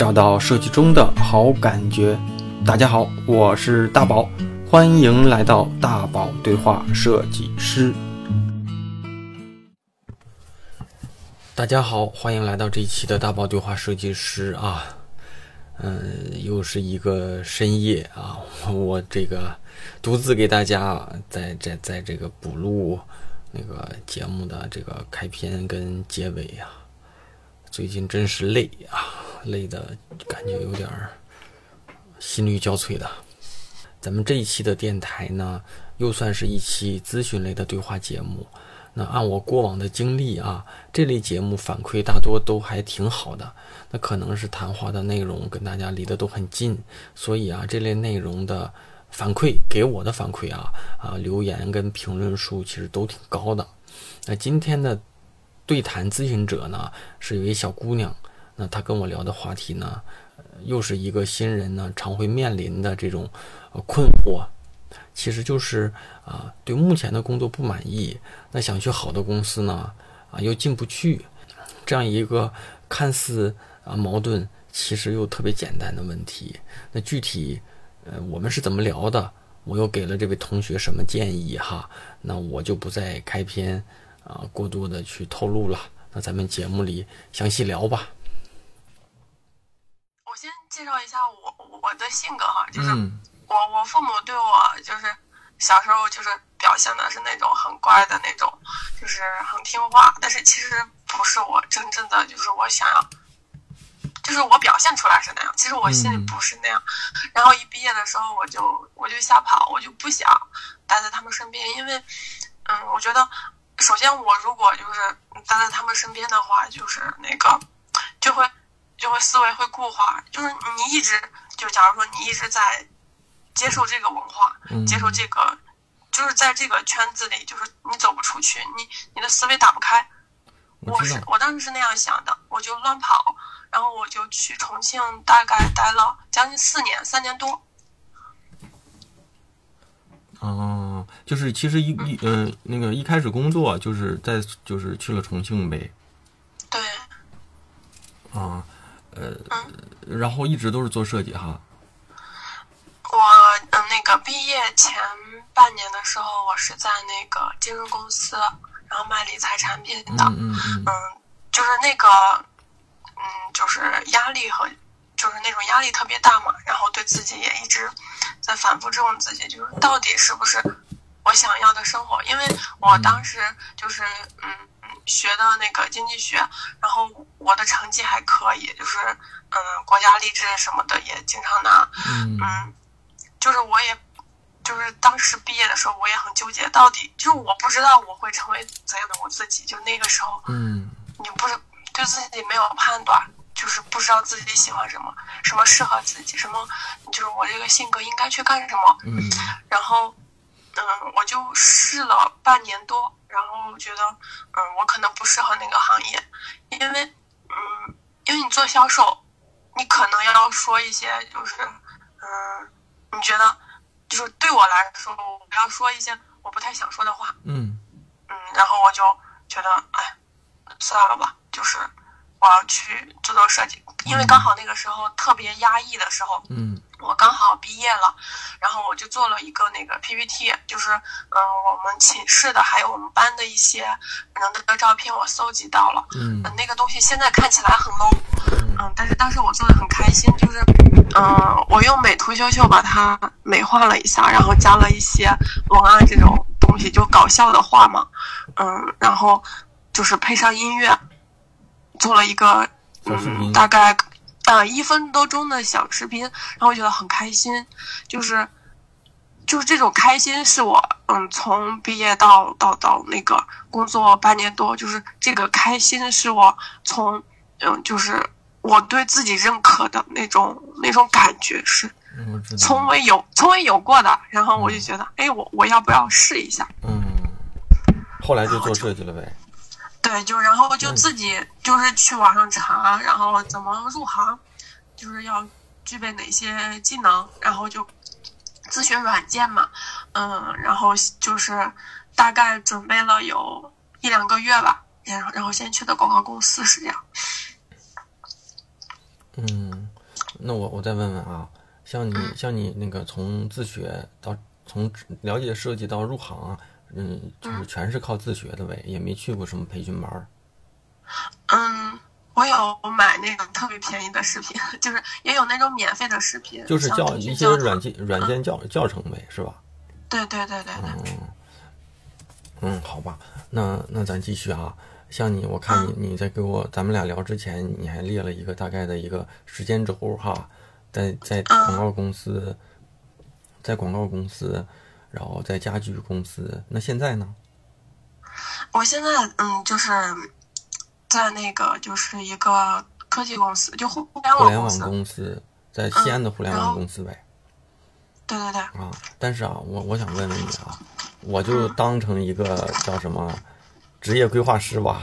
找到设计中的好感觉。大家好，我是大宝，欢迎来到大宝对话设计师。大家好，欢迎来到这一期的大宝对话设计师啊。嗯，又是一个深夜啊，我这个独自给大家在在在这个补录那个节目的这个开篇跟结尾呀。最近真是累啊，累的感觉有点心力交瘁的。咱们这一期的电台呢，又算是一期咨询类的对话节目。那按我过往的经历啊，这类节目反馈大多都还挺好的。那可能是谈话的内容跟大家离得都很近，所以啊，这类内容的反馈给我的反馈啊啊，留言跟评论数其实都挺高的。那今天的对谈咨询者呢，是一位小姑娘。那他跟我聊的话题呢，又是一个新人呢常会面临的这种困惑。其实就是啊，对目前的工作不满意，那想去好的公司呢，啊又进不去，这样一个看似啊矛盾，其实又特别简单的问题。那具体呃我们是怎么聊的？我又给了这位同学什么建议哈？那我就不再开篇啊过多的去透露了。那咱们节目里详细聊吧。介绍一下我我的性格哈，就是。我我父母对我就是小时候就是表现的是那种很乖的那种，就是很听话，但是其实不是我真正的就是我想要，就是我表现出来是那样，其实我心里不是那样。然后一毕业的时候我就我就瞎跑，我就不想待在他们身边，因为嗯，我觉得首先我如果就是待在他们身边的话，就是那个就会就会思维会固化，就是你一直就假如说你一直在。接受这个文化，接受这个，就是在这个圈子里，就是你走不出去，你你的思维打不开。我是我当时是那样想的，我就乱跑，然后我就去重庆，大概待了将近四年，三年多。哦，就是其实一一呃那个一开始工作就是在就是去了重庆呗。对。啊，呃，然后一直都是做设计哈。我嗯，那个毕业前半年的时候，我是在那个金融公司，然后卖理财产品的。嗯嗯嗯。就是那个，嗯，就是压力和，就是那种压力特别大嘛。然后对自己也一直在反复质问自己，就是到底是不是我想要的生活？因为我当时就是嗯嗯学的那个经济学，然后我的成绩还可以，就是嗯国家励志什么的也经常拿。嗯。就是我也，就是当时毕业的时候，我也很纠结，到底就是我不知道我会成为怎样的我自己。就那个时候，嗯，你不是对自己没有判断，就是不知道自己喜欢什么，什么适合自己，什么就是我这个性格应该去干什么。嗯，然后，嗯，我就试了半年多，然后觉得，嗯，我可能不适合那个行业，因为，嗯，因为你做销售，你可能要说一些，就是，嗯。你觉得，就是对我来说，我要说一些我不太想说的话。嗯嗯，然后我就觉得，哎，算了吧，就是我要去做做设计，因为刚好那个时候特别压抑的时候。嗯，我刚好毕业了，然后我就做了一个那个 PPT，就是嗯，我们寝室的还有我们班的一些人的照片，我搜集到了。嗯，那个东西现在看起来很 low。嗯，但是当时我做的很开心，就是。嗯，我用美图秀秀把它美化了一下，然后加了一些文案这种东西，就搞笑的话嘛。嗯，然后就是配上音乐，做了一个嗯大概呃一分多钟的小视频，然后我觉得很开心，就是就是这种开心是我嗯从毕业到到到那个工作半年多，就是这个开心是我从嗯就是。我对自己认可的那种那种感觉是从未有从未有过的，然后我就觉得，哎，我我要不要试一下？嗯，后来就做设计了呗。对，就然后就自己就是去网上查，然后怎么入行，就是要具备哪些技能，然后就自学软件嘛，嗯，然后就是大概准备了有一两个月吧，然后然后先去的广告公司是这样。嗯，那我我再问问啊，像你像你那个从自学到从了解设计到入行，嗯，就是全是靠自学的呗，也没去过什么培训班。嗯，我有买那种特别便宜的视频，就是也有那种免费的视频，就是教一些软件软件教教程呗，是吧？对对对对对。嗯，嗯，好吧，那那咱继续啊。像你，我看你你在给我咱们俩聊之前，你还列了一个大概的一个时间轴哈，在在广告公司，在广告公司，然后在家具公司，那现在呢？我现在嗯，就是在那个就是一个科技公司，就互联网互联网公司，在西安的互联网公司呗。对对对。啊，但是啊，我我想问问你啊，我就当成一个叫什么？职业规划师吧，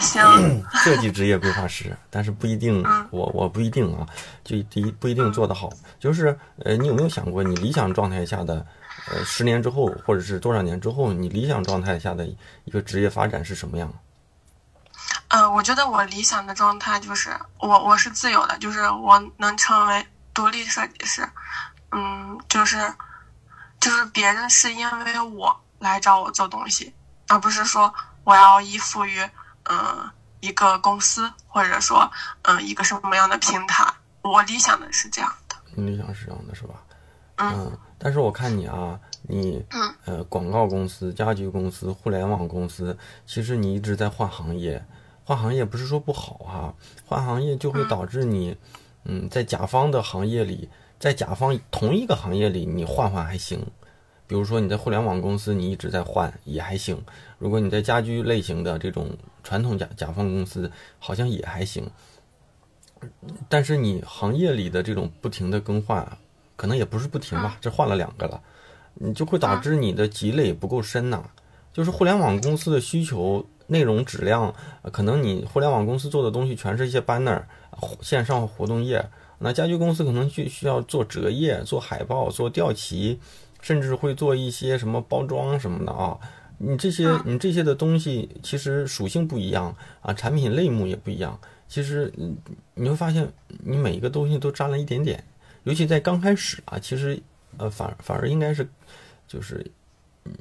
行，设计职业规划师，但是不一定，我我不一定啊，就第一不一定做得好。就是呃，你有没有想过，你理想状态下的，呃，十年之后，或者是多少年之后，你理想状态下的一个职业发展是什么样？呃，我觉得我理想的状态就是我我是自由的，就是我能成为独立设计师，嗯，就是就是别人是因为我来找我做东西。而不是说我要依附于嗯一个公司，或者说嗯一个什么样的平台。我理想的是这样的。你理想是这样的，是吧？嗯。但是我看你啊，你嗯呃广告公司、家居公司、互联网公司，其实你一直在换行业。换行业不是说不好哈，换行业就会导致你嗯在甲方的行业里，在甲方同一个行业里，你换换还行。比如说你在互联网公司，你一直在换也还行；如果你在家居类型的这种传统甲甲方公司，好像也还行。但是你行业里的这种不停的更换，可能也不是不停吧，这换了两个了，你就会导致你的积累不够深呐。就是互联网公司的需求内容质量，可能你互联网公司做的东西全是一些 banner 线上活动页，那家居公司可能需需要做折页、做海报、做吊旗。甚至会做一些什么包装什么的啊，你这些你这些的东西其实属性不一样啊，产品类目也不一样。其实你你会发现，你每一个东西都沾了一点点，尤其在刚开始啊，其实呃反反而应该是就是嗯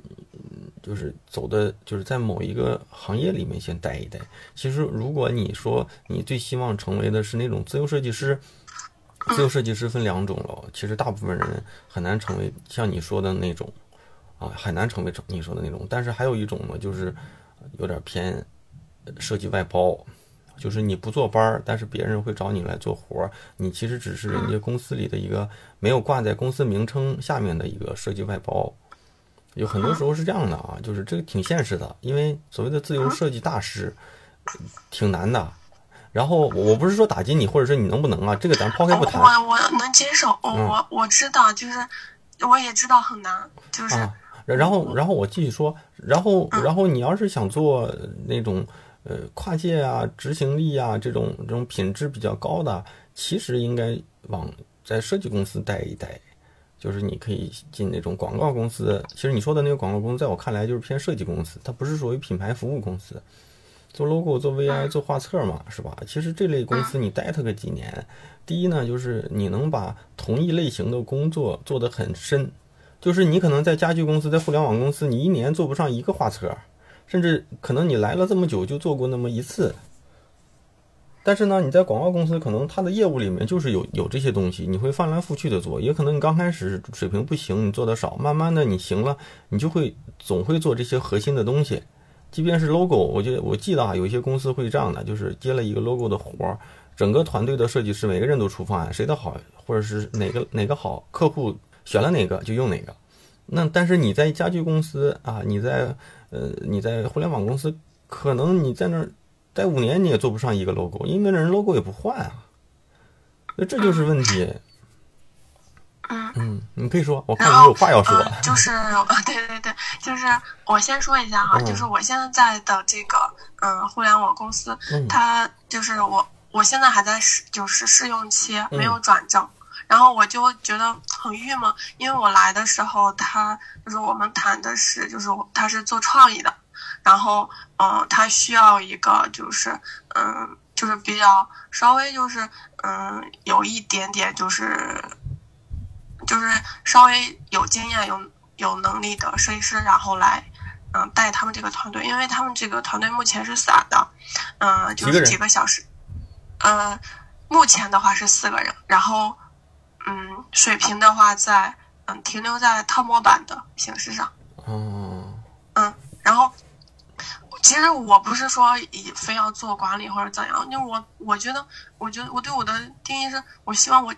就是走的就是在某一个行业里面先待一待。其实如果你说你最希望成为的是那种自由设计师。自由设计师分两种了，其实大部分人很难成为像你说的那种，啊，很难成为你说的那种。但是还有一种呢，就是有点偏设计外包，就是你不做班儿，但是别人会找你来做活儿，你其实只是人家公司里的一个没有挂在公司名称下面的一个设计外包。有很多时候是这样的啊，就是这个挺现实的，因为所谓的自由设计大师挺难的。然后我不是说打击你，或者说你能不能啊？这个咱抛开不谈。我我能接受，我我知道，就是我也知道很难，就是。然后然后我继续说，然后然后你要是想做那种呃跨界啊、执行力啊这种这种品质比较高的，其实应该往在设计公司待一待，就是你可以进那种广告公司。其实你说的那个广告公司，在我看来就是偏设计公司，它不是属于品牌服务公司。做 logo、做 VI、做画册嘛，是吧？其实这类公司你待它个几年，第一呢，就是你能把同一类型的工作做得很深，就是你可能在家具公司、在互联网公司，你一年做不上一个画册，甚至可能你来了这么久就做过那么一次。但是呢，你在广告公司，可能它的业务里面就是有有这些东西，你会翻来覆去的做，也可能你刚开始水平不行，你做的少，慢慢的你行了，你就会总会做这些核心的东西。即便是 logo，我觉得我记得啊，有一些公司会这样的，就是接了一个 logo 的活儿，整个团队的设计师每个人都出方案，谁的好，或者是哪个哪个好，客户选了哪个就用哪个。那但是你在家具公司啊，你在呃你在互联网公司，可能你在那儿待五年你也做不上一个 logo，因为那人 logo 也不换啊，那这就是问题。嗯嗯，你可以说，我看你有话要说。就是，对对对，就是我先说一下哈，就是我现在的这个嗯互联网公司，它就是我我现在还在试，就是试用期，没有转正，然后我就觉得很郁闷，因为我来的时候，他就是我们谈的是，就是他是做创意的，然后嗯，他需要一个就是嗯。就是比较稍微就是嗯有一点点就是就是稍微有经验有有能力的设计师，然后来嗯带他们这个团队，因为他们这个团队目前是散的，嗯就是几个小时，呃目前的话是四个人，然后嗯水平的话在嗯停留在套模板的形式上，哦，嗯然后。其实我不是说以非要做管理或者怎样，因为我我觉得，我觉得我对我的定义是，我希望我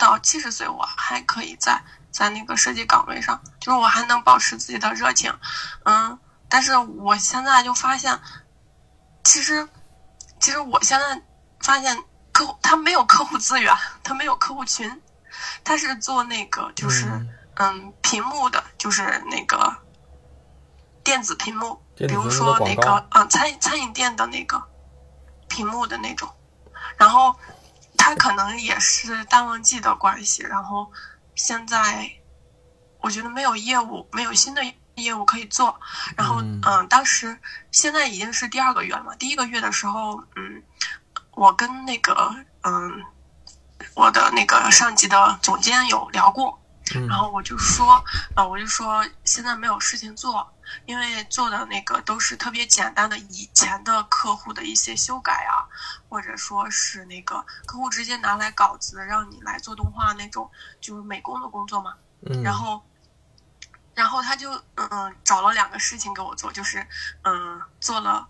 到七十岁我还可以在在那个设计岗位上，就是我还能保持自己的热情，嗯，但是我现在就发现，其实其实我现在发现客户他没有客户资源，他没有客户群，他是做那个就是嗯屏幕的，就是那个电子屏幕。比如说那个，嗯，餐餐饮店的那个屏幕的那种，然后他可能也是淡旺季的关系，然后现在我觉得没有业务，没有新的业务可以做，然后嗯，当时现在已经是第二个月了嘛，第一个月的时候，嗯，我跟那个嗯我的那个上级的总监有聊过，然后我就说，呃，我就说现在没有事情做。因为做的那个都是特别简单的，以前的客户的一些修改啊，或者说是那个客户直接拿来稿子让你来做动画那种，就是美工的工作嘛。嗯。然后，然后他就嗯找了两个事情给我做，就是嗯做了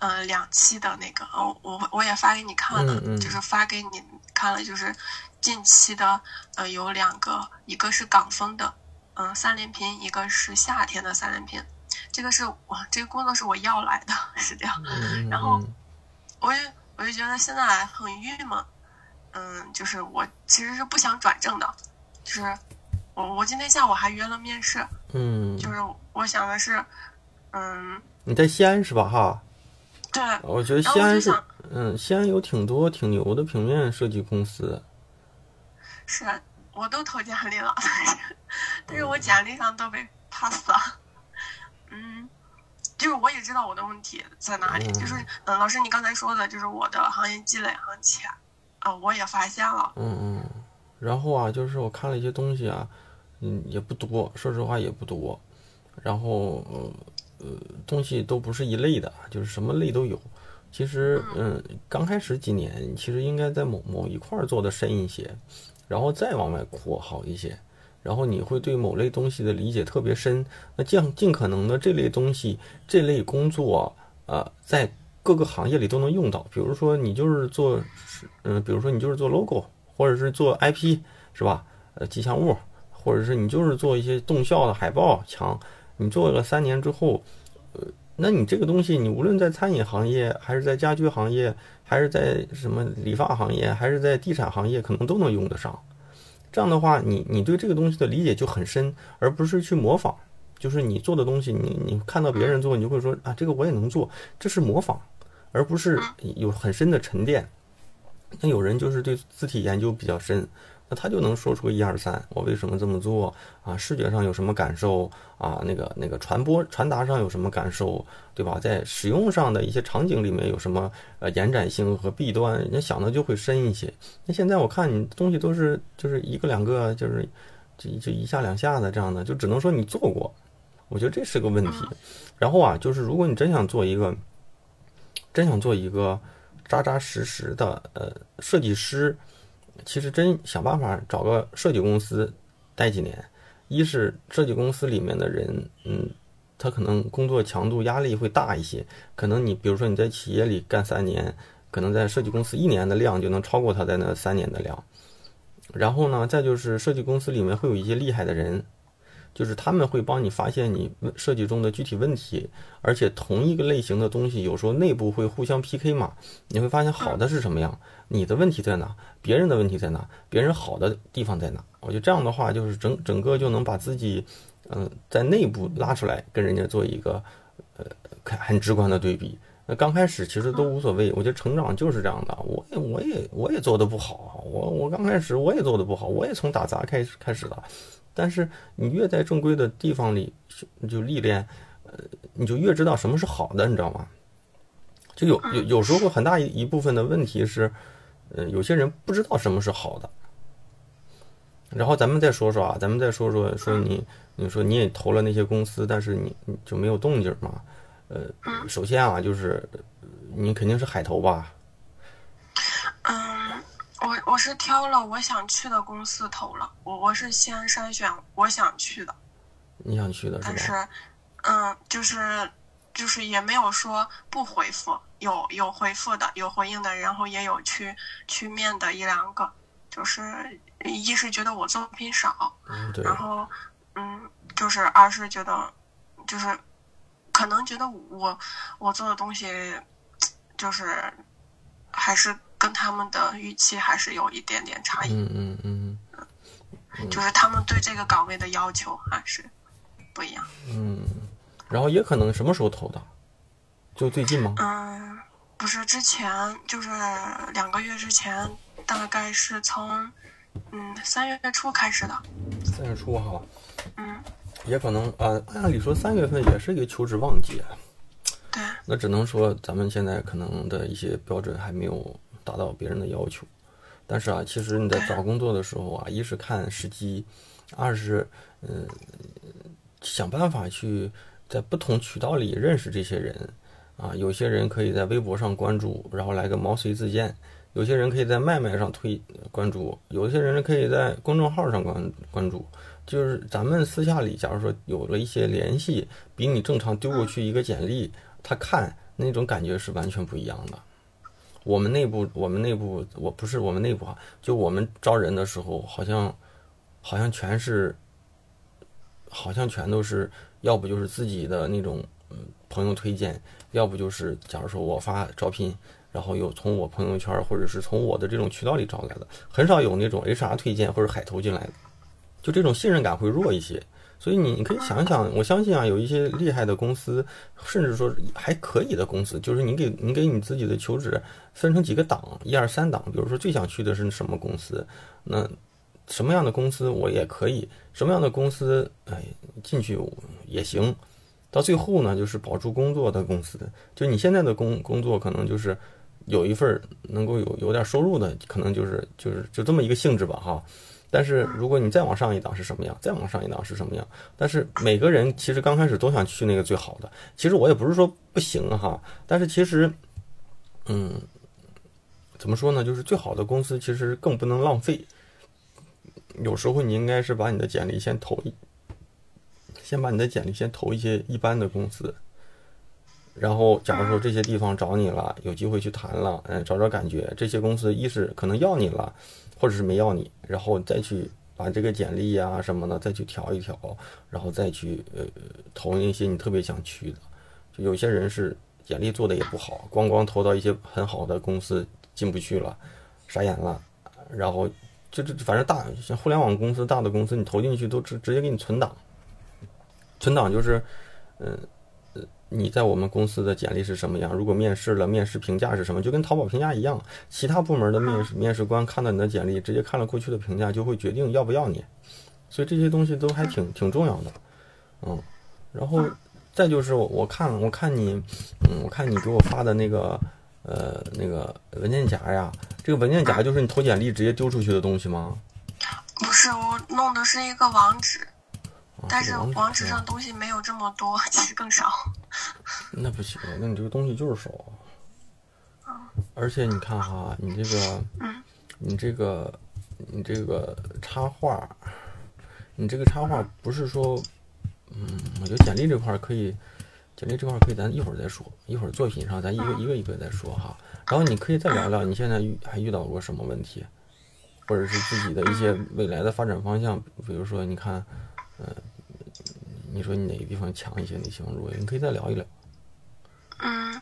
嗯两期的那个，我我我也发给你看了，就是发给你看了，就是近期的呃有两个，一个是港风的。嗯，三连拼，一个是夏天的三连拼，这个是我这个工作是我要来的，是这样。然后，我就我就觉得现在很郁闷，嗯，就是我其实是不想转正的，就是我我今天下午还约了面试，嗯，就是我想的是，嗯，你在西安是吧？哈，对，我觉得西安是，嗯，西安有挺多挺牛的平面设计公司，是。我都投简历了，但是我简历上都被 pass 了。嗯，就是我也知道我的问题在哪里，就是嗯，老师你刚才说的，就是我的行业积累很浅，啊，我也发现了。嗯嗯，然后啊，就是我看了一些东西啊，嗯，也不多，说实话也不多，然后呃，东西都不是一类的，就是什么类都有。其实嗯，刚开始几年，其实应该在某某一块做的深一些。然后再往外扩好一些，然后你会对某类东西的理解特别深，那尽尽可能的这类东西这类工作，呃，在各个行业里都能用到。比如说你就是做，嗯，比如说你就是做 logo，或者是做 IP，是吧？呃，吉祥物，或者是你就是做一些动效的海报墙，你做了三年之后，那你这个东西，你无论在餐饮行业，还是在家居行业。还是在什么理发行业，还是在地产行业，可能都能用得上。这样的话，你你对这个东西的理解就很深，而不是去模仿。就是你做的东西，你你看到别人做，你就会说啊，这个我也能做，这是模仿，而不是有很深的沉淀。那有人就是对字体研究比较深。那他就能说出个一二三，我为什么这么做啊？视觉上有什么感受啊？那个那个传播传达上有什么感受，对吧？在使用上的一些场景里面有什么呃延展性和弊端？人家想的就会深一些。那现在我看你东西都是就是一个两个，就是就就一下两下的这样的，就只能说你做过。我觉得这是个问题。然后啊，就是如果你真想做一个，真想做一个扎扎实实的呃设计师。其实真想办法找个设计公司待几年，一是设计公司里面的人，嗯，他可能工作强度压力会大一些，可能你比如说你在企业里干三年，可能在设计公司一年的量就能超过他在那三年的量。然后呢，再就是设计公司里面会有一些厉害的人。就是他们会帮你发现你设计中的具体问题，而且同一个类型的东西，有时候内部会互相 PK 嘛。你会发现好的是什么样，你的问题在哪，别人的问题在哪，别人好的地方在哪。我觉得这样的话，就是整整个就能把自己，嗯，在内部拉出来，跟人家做一个，呃，很直观的对比。那刚开始其实都无所谓，我觉得成长就是这样的。我也我也我也做的不好，我我刚开始我也做的不好，我也从打杂开始开始的。但是你越在正规的地方里就历练，呃，你就越知道什么是好的，你知道吗？就有有有时候很大一一部分的问题是，嗯，有些人不知道什么是好的。然后咱们再说说啊，咱们再说说说你，你说你也投了那些公司，但是你你就没有动静嘛？呃，首先啊，就是你肯定是海投吧？嗯，我我是挑了我想去的公司投了，我我是先筛选我想去的。你想去的是？但是，嗯，就是就是也没有说不回复，有有回复的，有回应的，然后也有去去面的一两个，就是一是觉得我作品少，然后嗯，就是二是觉得就是可能觉得我我做的东西就是还是跟他们的预期还是有一点点差异，嗯嗯嗯，就是他们对这个岗位的要求还是。不一样，嗯，然后也可能什么时候投的，就最近吗？嗯，不是，之前就是两个月之前，大概是从嗯三月初开始的。三月初哈，嗯，也可能啊，按理说三月份也是一个求职旺季，对，那只能说咱们现在可能的一些标准还没有达到别人的要求，但是啊，其实你在找工作的时候啊，一是看时机，二是嗯。想办法去在不同渠道里认识这些人，啊，有些人可以在微博上关注，然后来个毛遂自荐；有些人可以在麦麦上推关注，有些人可以在公众号上关关注。就是咱们私下里，假如说有了一些联系，比你正常丢过去一个简历，他看那种感觉是完全不一样的。我们内部，我们内部，我不是我们内部哈，就我们招人的时候，好像好像全是。好像全都是，要不就是自己的那种朋友推荐，要不就是假如说我发招聘，然后又从我朋友圈或者是从我的这种渠道里招来的，很少有那种 HR 推荐或者海投进来的，就这种信任感会弱一些。所以你你可以想一想，我相信啊，有一些厉害的公司，甚至说还可以的公司，就是你给你给你自己的求职分成几个档，一二三档，比如说最想去的是什么公司，那。什么样的公司我也可以，什么样的公司哎进去也行，到最后呢就是保住工作的公司。就你现在的工工作可能就是有一份能够有有点收入的，可能就是就是就这么一个性质吧哈。但是如果你再往上一档是什么样，再往上一档是什么样？但是每个人其实刚开始都想去那个最好的。其实我也不是说不行哈，但是其实嗯，怎么说呢？就是最好的公司其实更不能浪费。有时候你应该是把你的简历先投一，先把你的简历先投一些一般的公司，然后假如说这些地方找你了，有机会去谈了，嗯，找找感觉，这些公司一是可能要你了，或者是没要你，然后再去把这个简历呀什么的再去调一调，然后再去呃投那些你特别想去的。就有些人是简历做的也不好，光光投到一些很好的公司进不去了，傻眼了，然后。就这反正大像互联网公司大的公司，你投进去都直直接给你存档。存档就是，嗯，你在我们公司的简历是什么样？如果面试了，面试评价是什么？就跟淘宝评价一样，其他部门的面试面试官看到你的简历，直接看了过去的评价，就会决定要不要你。所以这些东西都还挺挺重要的，嗯。然后再就是我看我看你，嗯，我看你给我发的那个。呃，那个文件夹呀，这个文件夹就是你投简历直接丢出去的东西吗？不是，我弄的是一个网址，但是网址上东西没有这么多，其实更少。那不行，那你这个东西就是少。而且你看哈，你这个，你这个，你这个插画，你这个插画不是说，嗯，我觉得简历这块可以。简历这块可以，咱一会儿再说。一会儿作品上，咱一个一个一个再说哈。然后你可以再聊聊，你现在遇还遇到过什么问题，或者是自己的一些未来的发展方向。比如说，你看，嗯，你说你哪个地方强一些，哪些弱一些，你可以再聊一聊。嗯，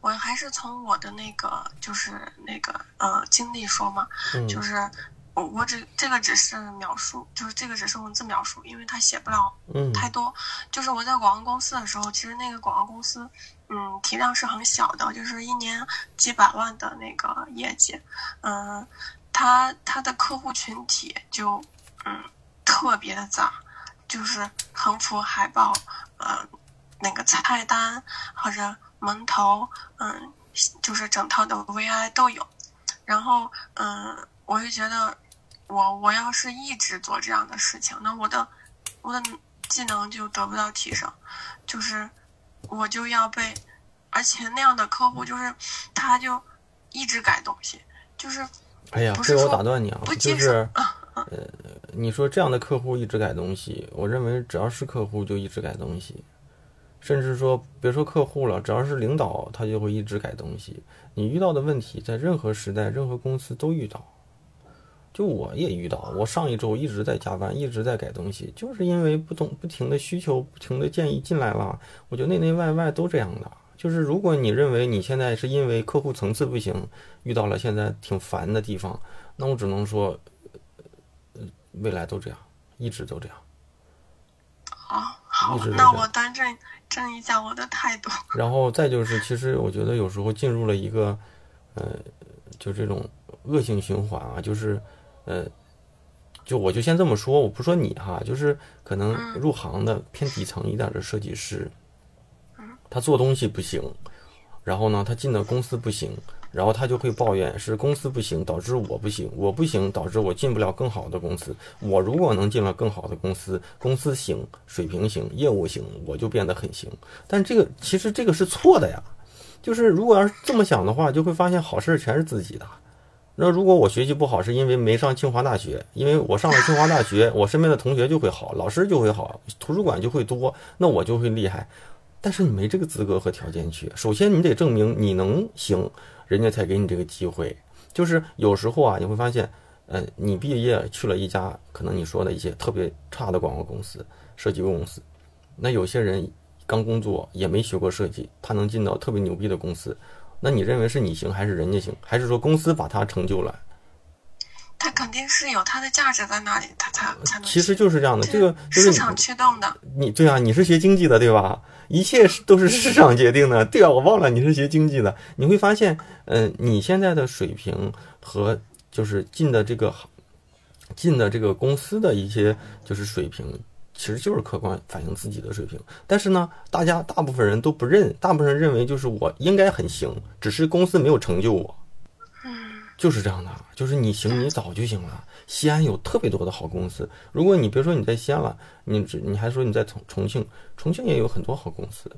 我还是从我的那个，就是那个呃经历说嘛，就是。我我只这个只是描述，就是这个只是文字描述，因为他写不了太多。就是我在广告公司的时候，其实那个广告公司，嗯，体量是很小的，就是一年几百万的那个业绩。嗯，他他的客户群体就嗯特别的杂，就是横幅海报，呃，那个菜单或者。门头，嗯，就是整套的 VI 都有。然后，嗯，我就觉得，我我要是一直做这样的事情，那我的我的技能就得不到提升，就是我就要被，而且那样的客户就是他就一直改东西，就是。哎呀，这我打断你啊，就是，呃，你说这样的客户一直改东西，我认为只要是客户就一直改东西，甚至说别说客户了，只要是领导他就会一直改东西。你遇到的问题在任何时代、任何公司都遇到，就我也遇到，我上一周一直在加班，一直在改东西，就是因为不懂不停的需求、不停的建议进来了，我觉得内内外外都这样的。就是如果你认为你现在是因为客户层次不行，遇到了现在挺烦的地方，那我只能说，未来都这样，一直都这样。好，好，那我端正正一下我的态度。然后再就是，其实我觉得有时候进入了一个，呃，就这种恶性循环啊，就是，呃，就我就先这么说，我不说你哈，就是可能入行的偏底层一点的设计师。他做东西不行，然后呢，他进的公司不行，然后他就会抱怨是公司不行导致我不行，我不行导致我进不了更好的公司。我如果能进了更好的公司，公司行，水平行，业务行，我就变得很行。但这个其实这个是错的呀，就是如果要是这么想的话，就会发现好事全是自己的。那如果我学习不好，是因为没上清华大学，因为我上了清华大学，我身边的同学就会好，老师就会好，图书馆就会多，那我就会厉害。但是你没这个资格和条件去，首先你得证明你能行，人家才给你这个机会。就是有时候啊，你会发现，呃，你毕业去了一家可能你说的一些特别差的广告公司、设计公司，那有些人刚工作也没学过设计，他能进到特别牛逼的公司，那你认为是你行还是人家行，还是说公司把他成就了？他肯定是有他的价值在那里，他才才能。其实就是这样的，这个市场驱动的。你对啊，你是学经济的对吧？一切是都是市场决定的，对啊，我忘了你是学经济的。你会发现，嗯，你现在的水平和就是进的这个 进的这个公司的一些就是水平，其实就是客观反映自己的水平。但是呢，大家大部分人都不认，大部分人认为就是我应该很行，只是公司没有成就我。就是这样的，就是你行，你早就行了。西安有特别多的好公司，如果你别说你在西安了，你只你还说你在重重庆，重庆也有很多好公司。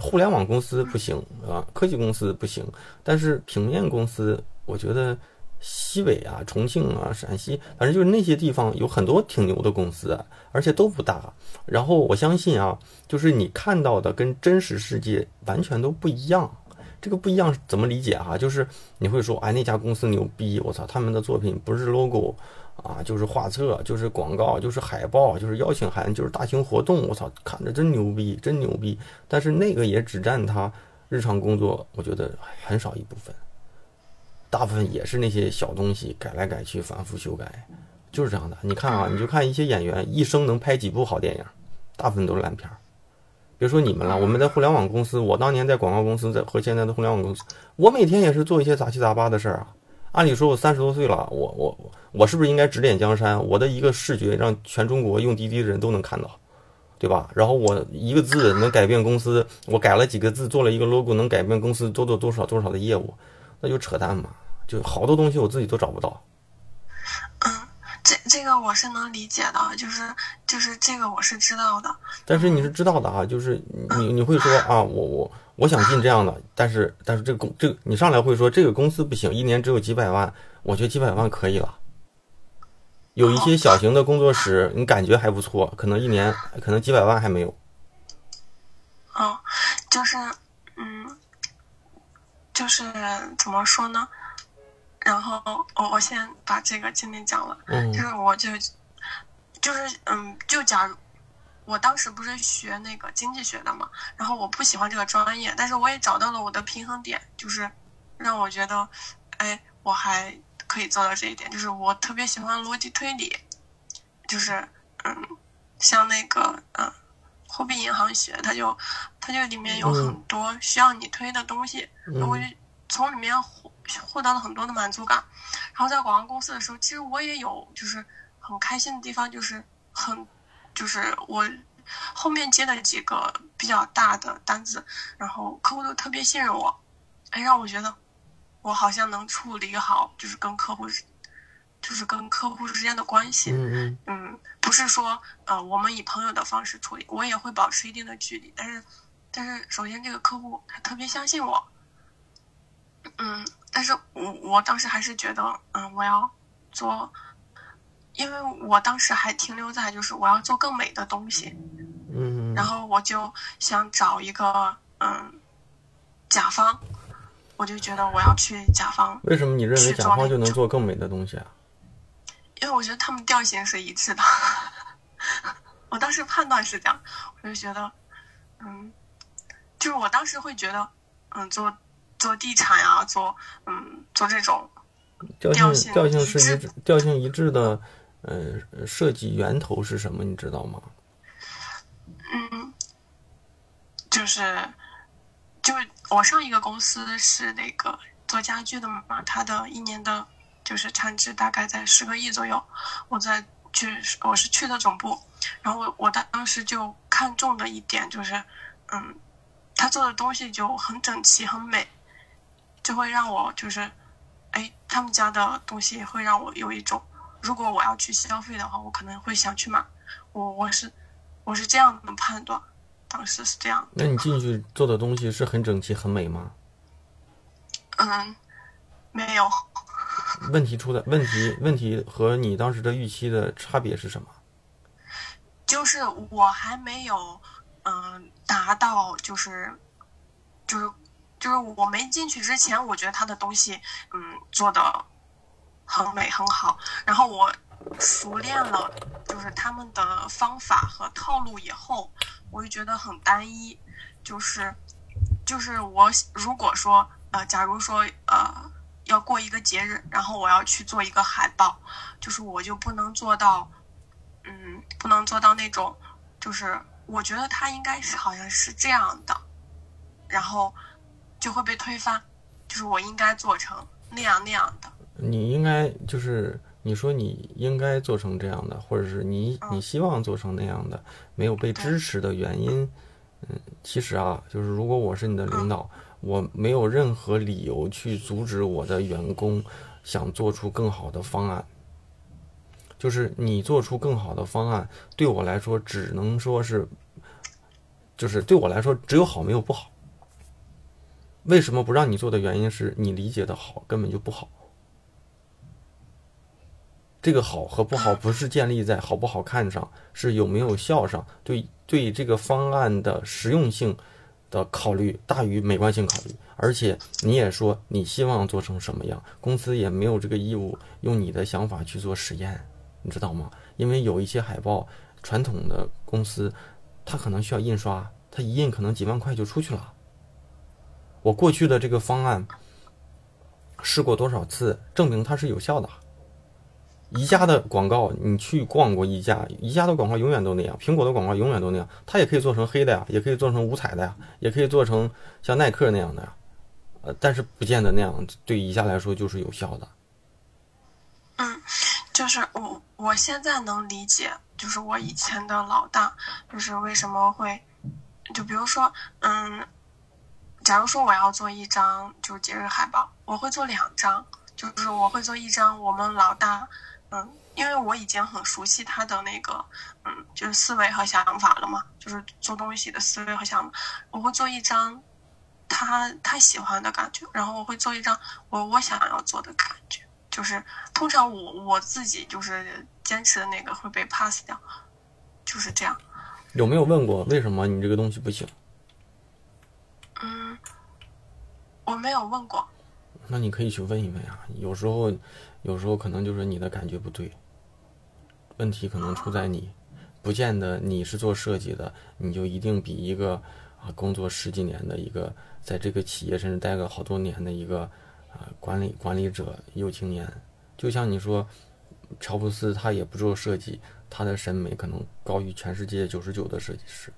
互联网公司不行啊，科技公司不行，但是平面公司，我觉得西北啊、重庆啊、陕西，反正就是那些地方有很多挺牛的公司，而且都不大。然后我相信啊，就是你看到的跟真实世界完全都不一样。这个不一样怎么理解哈？就是你会说，哎，那家公司牛逼，我操，他们的作品不是 logo 啊，就是画册，就是广告，就是海报，就是邀请函，就是大型活动，我操，看着真牛逼，真牛逼。但是那个也只占他日常工作，我觉得很少一部分，大部分也是那些小东西，改来改去，反复修改，就是这样的。你看啊，你就看一些演员一生能拍几部好电影，大部分都是烂片儿。别说你们了，我们在互联网公司，我当年在广告公司，在和现在的互联网公司，我每天也是做一些杂七杂八的事儿啊。按理说，我三十多岁了，我我我是不是应该指点江山？我的一个视觉让全中国用滴滴的人都能看到，对吧？然后我一个字能改变公司，我改了几个字，做了一个 logo，能改变公司多多多少多少的业务，那就扯淡嘛！就好多东西我自己都找不到。嗯这这个我是能理解的，就是就是这个我是知道的。但是你是知道的啊，就是你你会说啊，我我我想进这样的，但是但是这个公这个你上来会说这个公司不行，一年只有几百万，我觉得几百万可以了。有一些小型的工作室，你感觉还不错，可能一年可能几百万还没有。哦，就是嗯，就是怎么说呢？然后我我先把这个经历讲了，就是我就就是嗯，就假如我当时不是学那个经济学的嘛，然后我不喜欢这个专业，但是我也找到了我的平衡点，就是让我觉得，哎，我还可以做到这一点，就是我特别喜欢逻辑推理，就是嗯，像那个嗯，货币银行学，它就它就里面有很多需要你推的东西，我就从里面获。获得了很多的满足感，然后在广告公司的时候，其实我也有就是很开心的地方，就是很就是我后面接的几个比较大的单子，然后客户都特别信任我，哎，让我觉得我好像能处理好，就是跟客户，就是跟客户之间的关系。嗯嗯，不是说呃我们以朋友的方式处理，我也会保持一定的距离，但是但是首先这个客户他特别相信我，嗯，但是我我当时还是觉得嗯我要做。因为我当时还停留在就是我要做更美的东西，嗯，然后我就想找一个嗯甲方，我就觉得我要去甲方。为什么你认为甲方就能做更美的东西啊？因为我觉得他们调性是一致的，我当时判断是这样，我就觉得，嗯，就是我当时会觉得，嗯，做做地产呀，做嗯做这种调性调性是一致调性一致的。呃，设计源头是什么？你知道吗？嗯，就是，就我上一个公司是那个做家具的嘛，它的一年的，就是产值大概在十个亿左右。我在去，我是去的总部，然后我我当时就看中的一点就是，嗯，他做的东西就很整齐、很美，就会让我就是，哎，他们家的东西会让我有一种。如果我要去消费的话，我可能会想去买。我我是我是这样的判断，当时是这样。那你进去做的东西是很整齐、很美吗？嗯，没有。问题出在问题问题和你当时的预期的差别是什么？就是我还没有嗯达到，就是就是就是我没进去之前，我觉得他的东西嗯做的。很美很好，然后我熟练了，就是他们的方法和套路以后，我就觉得很单一，就是就是我如果说呃，假如说呃要过一个节日，然后我要去做一个海报，就是我就不能做到，嗯，不能做到那种，就是我觉得他应该是好像是这样的，然后就会被推翻，就是我应该做成那样那样的。你应该就是你说你应该做成这样的，或者是你你希望做成那样的，没有被支持的原因，嗯，其实啊，就是如果我是你的领导，我没有任何理由去阻止我的员工想做出更好的方案。就是你做出更好的方案，对我来说只能说是，就是对我来说只有好没有不好。为什么不让你做的原因是你理解的好根本就不好。这个好和不好 不是建立在好不好看上，是有没有效上。对对，这个方案的实用性的考虑大于美观性考虑。而且你也说你希望做成什么样，公司也没有这个义务用你的想法去做实验，你知道吗？因为有一些海报，传统的公司，它可能需要印刷，它一印可能几万块就出去了。我过去的这个方案试过多少次，证明它是有效的。宜家的广告，你去逛过宜家？宜家的广告永远都那样，苹果的广告永远都那样。它也可以做成黑的呀，也可以做成五彩的呀，也可以做成像耐克那样的呀。呃，但是不见得那样对宜家来说就是有效的。嗯，就是我我现在能理解，就是我以前的老大，就是为什么会，就比如说，嗯，假如说我要做一张就是节日海报，我会做两张，就是我会做一张我们老大。嗯，因为我已经很熟悉他的那个，嗯，就是思维和想法了嘛，就是做东西的思维和想法。我会做一张他他喜欢的感觉，然后我会做一张我我想要做的感觉。就是通常我我自己就是坚持的那个会被 pass 掉，就是这样。有没有问过为什么你这个东西不行？嗯，我没有问过。那你可以去问一问啊，有时候。有时候可能就是你的感觉不对，问题可能出在你，不见得你是做设计的，你就一定比一个啊工作十几年的一个在这个企业甚至待个好多年的一个啊管理管理者有经验。就像你说，乔布斯他也不做设计，他的审美可能高于全世界九十九的设计师。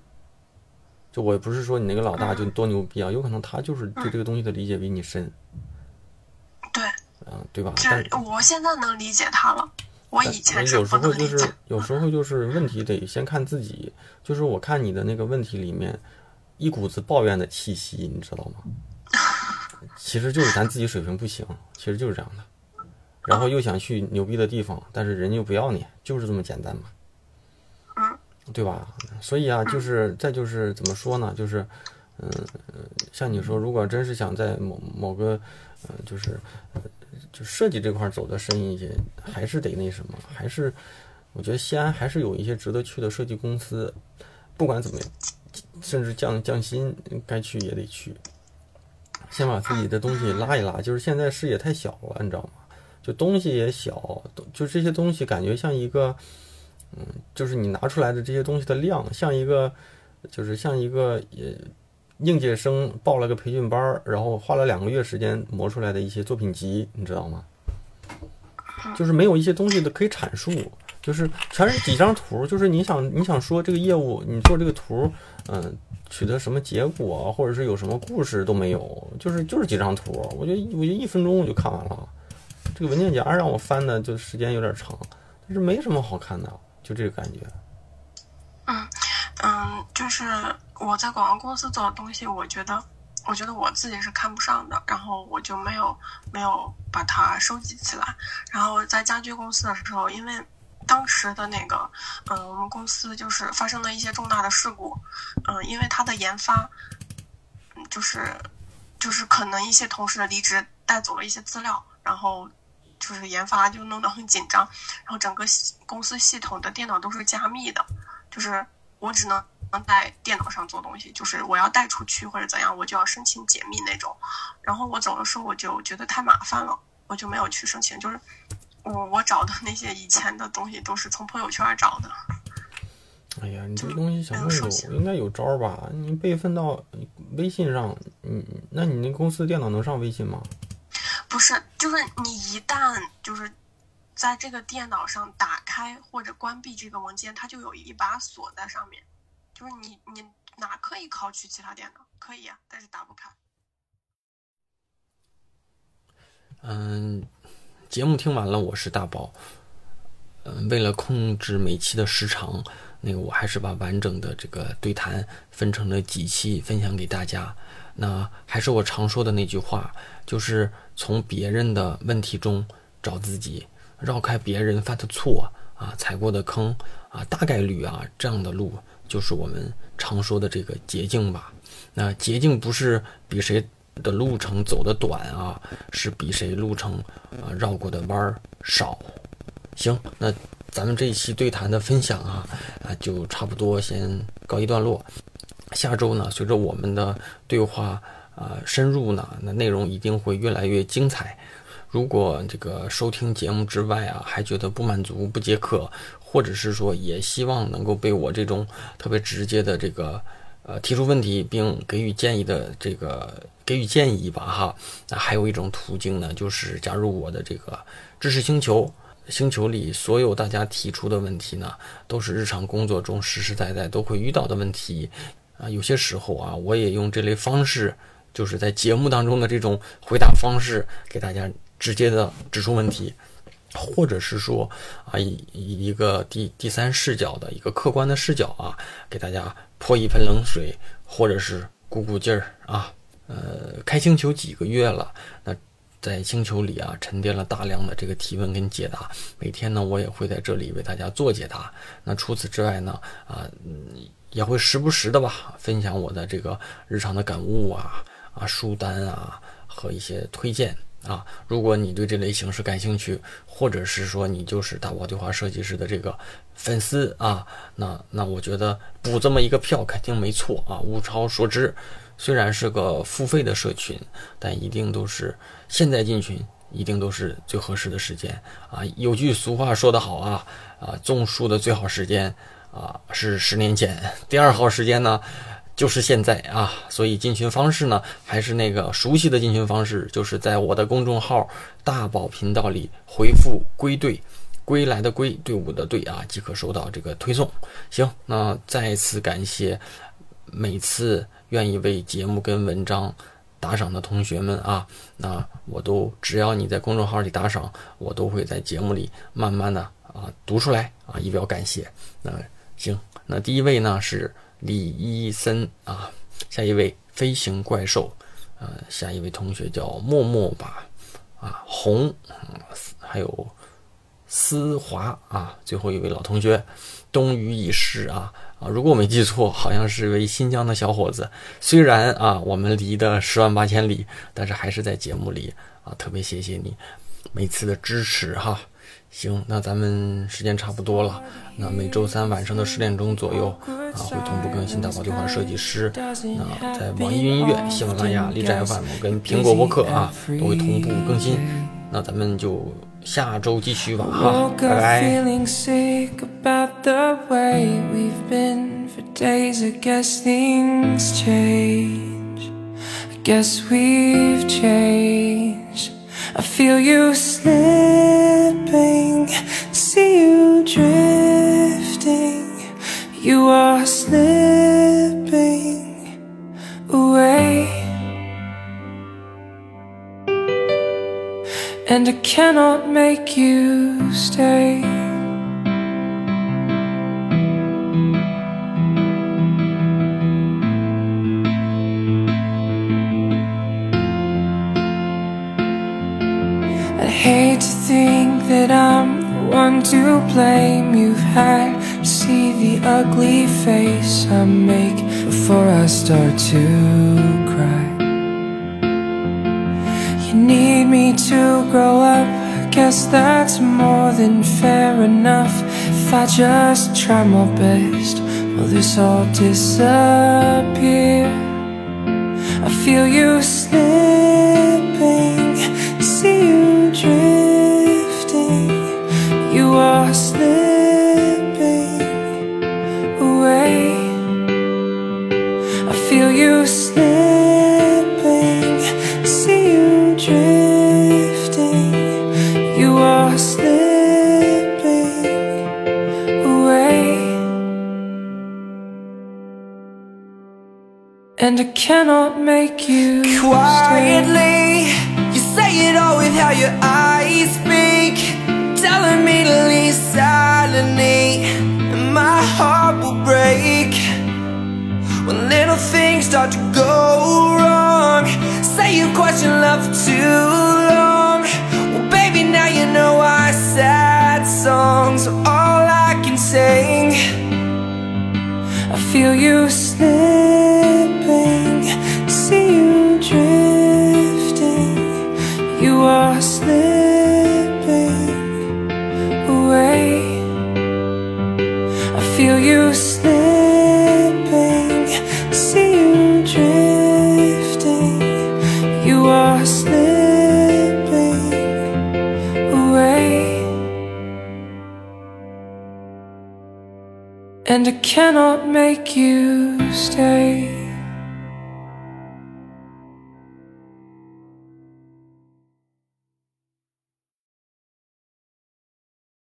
就我不是说你那个老大就多牛逼啊，有可能他就是对这个东西的理解比你深。对。嗯，对吧？这我现在能理解他了。我以前是有时候就是。有时候就是问题得先看自己，就是我看你的那个问题里面一股子抱怨的气息，你知道吗？其实就是咱自己水平不行，其实就是这样的。然后又想去牛逼的地方，但是人家又不要你，就是这么简单嘛。嗯，对吧？所以啊，就是再就是怎么说呢？就是，嗯、像你说，如果真是想在某某个，呃，就是，呃，就设计这块走得深一些，还是得那什么，还是我觉得西安还是有一些值得去的设计公司，不管怎么样，甚至降降薪，该去也得去。先把自己的东西拉一拉，就是现在视野太小了，你知道吗？就东西也小，就这些东西感觉像一个，嗯，就是你拿出来的这些东西的量，像一个，就是像一个也应届生报了个培训班儿，然后花了两个月时间磨出来的一些作品集，你知道吗？就是没有一些东西的可以阐述，就是全是几张图，就是你想你想说这个业务，你做这个图，嗯、取得什么结果，或者是有什么故事都没有，就是就是几张图，我觉得我觉得一分钟我就看完了。这个文件夹让我翻的就时间有点长，但是没什么好看的，就这个感觉。嗯，就是我在广告公司做的东西，我觉得，我觉得我自己是看不上的，然后我就没有没有把它收集起来。然后在家居公司的时候，因为当时的那个，嗯，我们公司就是发生了一些重大的事故，嗯，因为它的研发，就是就是可能一些同事的离职带走了一些资料，然后就是研发就弄得很紧张，然后整个系公司系统的电脑都是加密的，就是我只能在电脑上做东西，就是我要带出去或者怎样，我就要申请解密那种。然后我走的时候我就觉得太麻烦了，我就没有去申请。就是我我找的那些以前的东西都是从朋友圈找的。哎呀，你这个东西想有手应该有招吧？你备份到微信上，嗯那你那公司电脑能上微信吗？不是，就是你一旦就是在这个电脑上打开或者关闭这个文件，它就有一把锁在上面，就是你你哪可以考取其他电脑？可以呀、但是打不开。嗯，节目听完了，我是大宝。嗯，为了控制每期的时长，那个我还是把完整的这个对谈分成了几期分享给大家。那还是我常说的那句话，就是从别人的问题中找自己，绕开别人犯的错啊、踩过的坑啊，大概率啊这样的路就是我们常说的这个捷径吧。那捷径不是比谁的路程走得短啊，是比谁路程啊绕过的弯儿少。行，那咱们这一期对谈的分享啊啊就差不多先告一段落。下周呢，随着我们的对话啊深入呢，那内容一定会越来越精彩。如果这个收听节目之外啊，还觉得不满足、不解渴，或者是说也希望能够被我这种特别直接的这个呃提出问题并给予建议的这个给予建议吧哈，那还有一种途径呢，就是加入我的这个知识星球。星球里所有大家提出的问题呢，都是日常工作中实实在在都会遇到的问题，啊，有些时候啊，我也用这类方式，就是在节目当中的这种回答方式，给大家直接的指出问题，或者是说啊，以一个第第三视角的一个客观的视角啊，给大家泼一盆冷水，或者是鼓鼓劲儿啊。呃，开星球几个月了，那在星球里啊，沉淀了大量的这个提问跟解答。每天呢，我也会在这里为大家做解答。那除此之外呢，啊，也会时不时的吧，分享我的这个日常的感悟啊，啊，书单啊和一些推荐啊。如果你对这类形式感兴趣，或者是说你就是大宝对话设计师的这个粉丝啊，那那我觉得补这么一个票肯定没错啊，物超所值。虽然是个付费的社群，但一定都是现在进群，一定都是最合适的时间啊！有句俗话说得好啊，啊，种树的最好时间啊是十年前，第二好时间呢就是现在啊！所以进群方式呢，还是那个熟悉的进群方式，就是在我的公众号“大宝频道”里回复“归队”。归来的归，队伍的队啊，即可收到这个推送。行，那再次感谢每次愿意为节目跟文章打赏的同学们啊，那我都只要你在公众号里打赏，我都会在节目里慢慢的啊读出来啊，以表感谢。那行，那第一位呢是李伊森啊，下一位飞行怪兽，呃，下一位同学叫默默吧，啊红，还有思华啊，最后一位老同学冬雨已逝啊。啊，如果我没记错，好像是位新疆的小伙子。虽然啊，我们离的十万八千里，但是还是在节目里啊，特别谢谢你每次的支持哈。行，那咱们时间差不多了，那每周三晚上的十点钟左右啊，会同步更新大宝对话设计师。那在网易云音乐、喜马拉雅、荔枝 FM 跟苹果播客啊，都会同步更新。那咱们就。下周继续吧，哈，拜拜。I feel you slipping, see you drifting. You are slipping away. And I cannot make you stay. To blame. You've had to see the ugly face I make before I start to cry You need me to grow up guess that's more than fair enough If I just try my best Will this all disappear? I feel you slipping And I cannot make you quietly. Stay. You say it all with how your eyes speak, telling me to leave silently, and my heart will break when little things start to go wrong. Say you've questioned love too long Well baby now you know our sad songs all I can sing I feel you slipping And I cannot make you stay